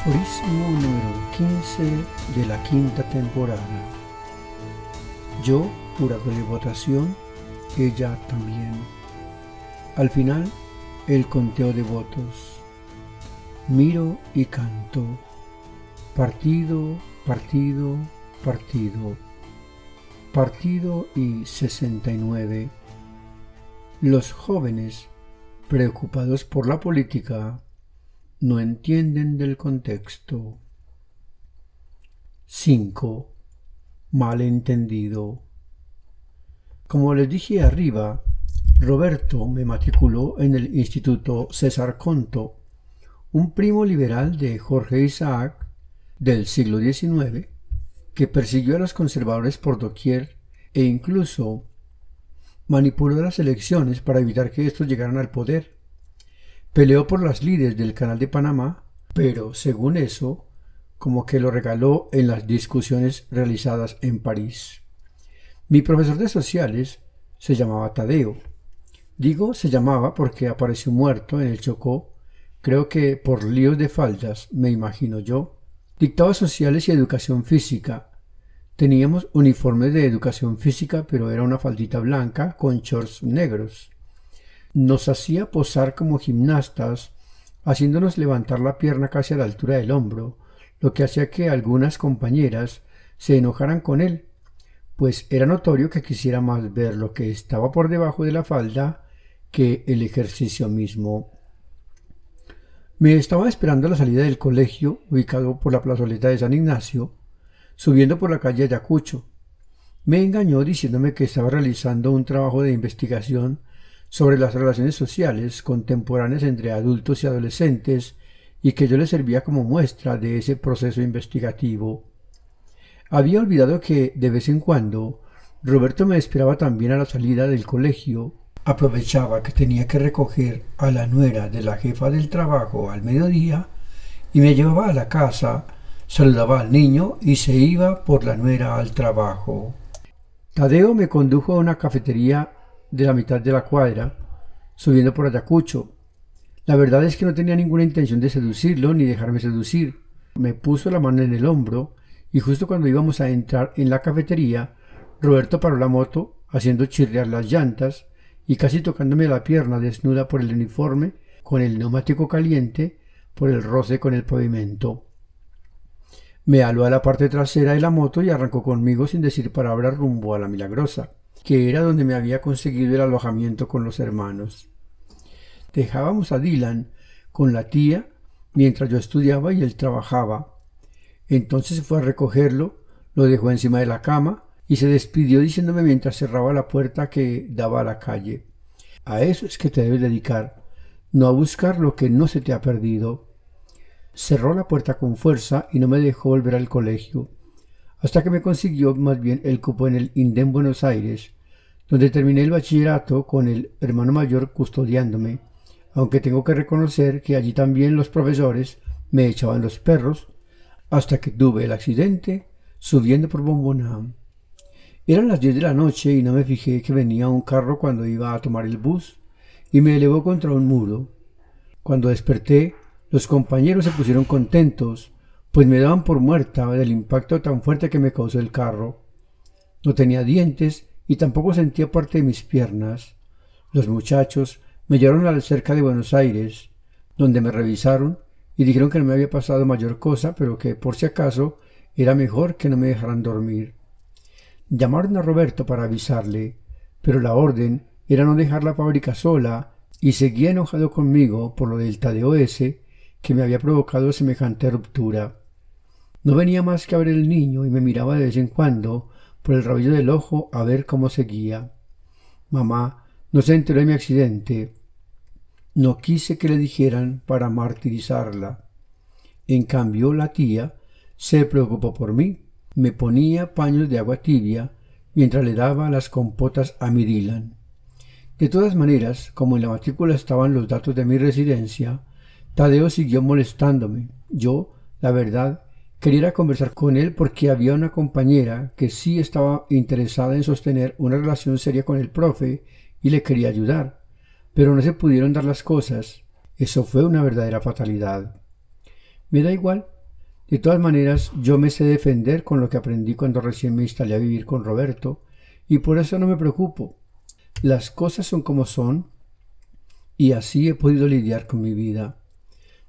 Aforismo número 15 de la quinta temporada. Yo, jurado de votación, ella también. Al final, el conteo de votos. Miro y canto. Partido, partido, partido. Partido y 69. Los jóvenes, preocupados por la política, no entienden del contexto. 5. Malentendido. Como les dije arriba, Roberto me matriculó en el Instituto César Conto, un primo liberal de Jorge Isaac del siglo XIX, que persiguió a los conservadores por doquier e incluso manipuló las elecciones para evitar que estos llegaran al poder. Peleó por las lides del Canal de Panamá, pero según eso, como que lo regaló en las discusiones realizadas en París. Mi profesor de sociales se llamaba Tadeo. Digo se llamaba porque apareció muerto en el Chocó, creo que por líos de faldas, me imagino yo. Dictaba sociales y educación física. Teníamos uniformes de educación física, pero era una faldita blanca con shorts negros. Nos hacía posar como gimnastas, haciéndonos levantar la pierna casi a la altura del hombro, lo que hacía que algunas compañeras se enojaran con él, pues era notorio que quisiera más ver lo que estaba por debajo de la falda que el ejercicio mismo. Me estaba esperando a la salida del colegio, ubicado por la plazoleta de San Ignacio, subiendo por la calle Ayacucho. Me engañó diciéndome que estaba realizando un trabajo de investigación sobre las relaciones sociales contemporáneas entre adultos y adolescentes y que yo le servía como muestra de ese proceso investigativo. Había olvidado que, de vez en cuando, Roberto me esperaba también a la salida del colegio. Aprovechaba que tenía que recoger a la nuera de la jefa del trabajo al mediodía y me llevaba a la casa, saludaba al niño y se iba por la nuera al trabajo. Tadeo me condujo a una cafetería de la mitad de la cuadra, subiendo por Ayacucho. La verdad es que no tenía ninguna intención de seducirlo ni dejarme seducir. Me puso la mano en el hombro y justo cuando íbamos a entrar en la cafetería, Roberto paró la moto, haciendo chirriar las llantas y casi tocándome la pierna desnuda por el uniforme, con el neumático caliente, por el roce con el pavimento. Me aló a la parte trasera de la moto y arrancó conmigo sin decir palabra rumbo a la milagrosa que era donde me había conseguido el alojamiento con los hermanos. Dejábamos a Dylan con la tía mientras yo estudiaba y él trabajaba. Entonces fue a recogerlo, lo dejó encima de la cama y se despidió diciéndome mientras cerraba la puerta que daba a la calle. A eso es que te debes dedicar, no a buscar lo que no se te ha perdido. Cerró la puerta con fuerza y no me dejó volver al colegio hasta que me consiguió más bien el cupo en el INDEM Buenos Aires, donde terminé el bachillerato con el hermano mayor custodiándome, aunque tengo que reconocer que allí también los profesores me echaban los perros, hasta que tuve el accidente subiendo por Bombonam. Eran las diez de la noche y no me fijé que venía un carro cuando iba a tomar el bus y me elevó contra un muro. Cuando desperté, los compañeros se pusieron contentos, pues me daban por muerta del impacto tan fuerte que me causó el carro. No tenía dientes y tampoco sentía parte de mis piernas. Los muchachos me llevaron a la cerca de Buenos Aires, donde me revisaron y dijeron que no me había pasado mayor cosa, pero que por si acaso era mejor que no me dejaran dormir. Llamaron a Roberto para avisarle, pero la orden era no dejar la fábrica sola y seguía enojado conmigo por lo del Tadeo S que me había provocado semejante ruptura. No venía más que a ver el niño y me miraba de vez en cuando por el rabillo del ojo a ver cómo seguía. Mamá no se enteró de mi accidente. No quise que le dijeran para martirizarla. En cambio, la tía se preocupó por mí. Me ponía paños de agua tibia mientras le daba las compotas a mi Dylan. De todas maneras, como en la matrícula estaban los datos de mi residencia, Tadeo siguió molestándome. Yo, la verdad, quería conversar con él porque había una compañera que sí estaba interesada en sostener una relación seria con el profe y le quería ayudar. Pero no se pudieron dar las cosas. Eso fue una verdadera fatalidad. Me da igual. De todas maneras, yo me sé defender con lo que aprendí cuando recién me instalé a vivir con Roberto, y por eso no me preocupo. Las cosas son como son y así he podido lidiar con mi vida.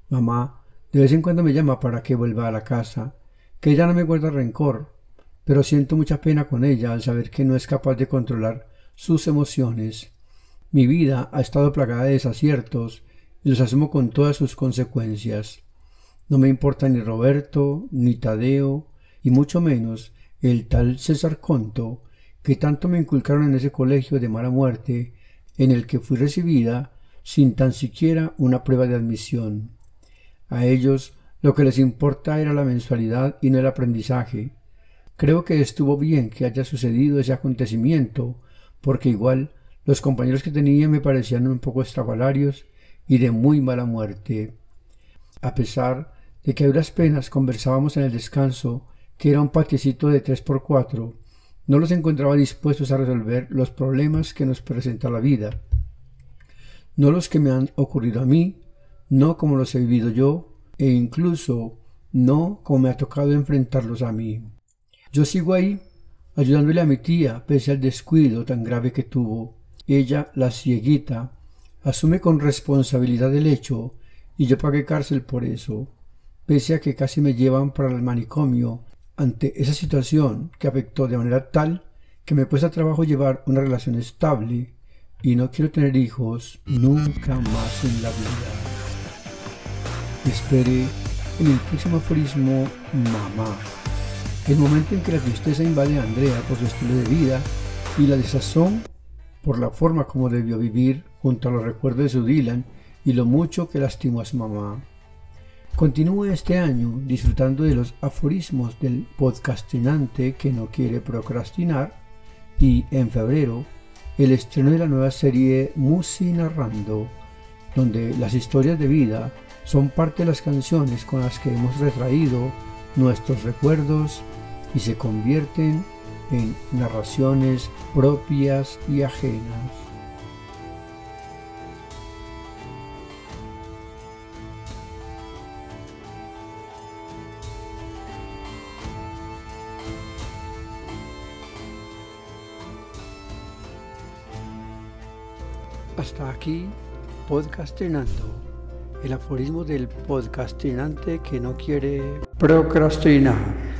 Mamá de vez en cuando me llama para que vuelva a la casa, que ella no me guarda rencor, pero siento mucha pena con ella al saber que no es capaz de controlar sus emociones. Mi vida ha estado plagada de desaciertos y los asumo con todas sus consecuencias. No me importa ni Roberto, ni Tadeo, y mucho menos el tal César Conto, que tanto me inculcaron en ese colegio de mala muerte, en el que fui recibida sin tan siquiera una prueba de admisión. A ellos lo que les importa era la mensualidad y no el aprendizaje. Creo que estuvo bien que haya sucedido ese acontecimiento, porque igual los compañeros que tenía me parecían un poco estrafalarios y de muy mala muerte. A pesar de que a duras penas conversábamos en el descanso, que era un patiecito de tres por cuatro, no los encontraba dispuestos a resolver los problemas que nos presenta la vida, no los que me han ocurrido a mí, no como los he vivido yo, e incluso no como me ha tocado enfrentarlos a mí. Yo sigo ahí, ayudándole a mi tía, pese al descuido tan grave que tuvo. Ella, la cieguita, asume con responsabilidad el hecho, y yo pagué cárcel por eso, pese a que casi me llevan para el manicomio ante esa situación que afectó de manera tal que me cuesta trabajo llevar una relación estable y no quiero tener hijos nunca más en la vida. Espere en el próximo aforismo Mamá. El momento en que la tristeza invade a Andrea por su estilo de vida y la desazón por la forma como debió vivir junto a los recuerdos de su Dylan y lo mucho que lastimó a su mamá. Continúe este año disfrutando de los aforismos del podcastinante que no quiere procrastinar y en febrero el estreno de la nueva serie Musi Narrando, donde las historias de vida son parte de las canciones con las que hemos retraído nuestros recuerdos y se convierten en narraciones propias y ajenas. Hasta aquí, podcastinando. El aforismo del podcastinante que no quiere procrastinar.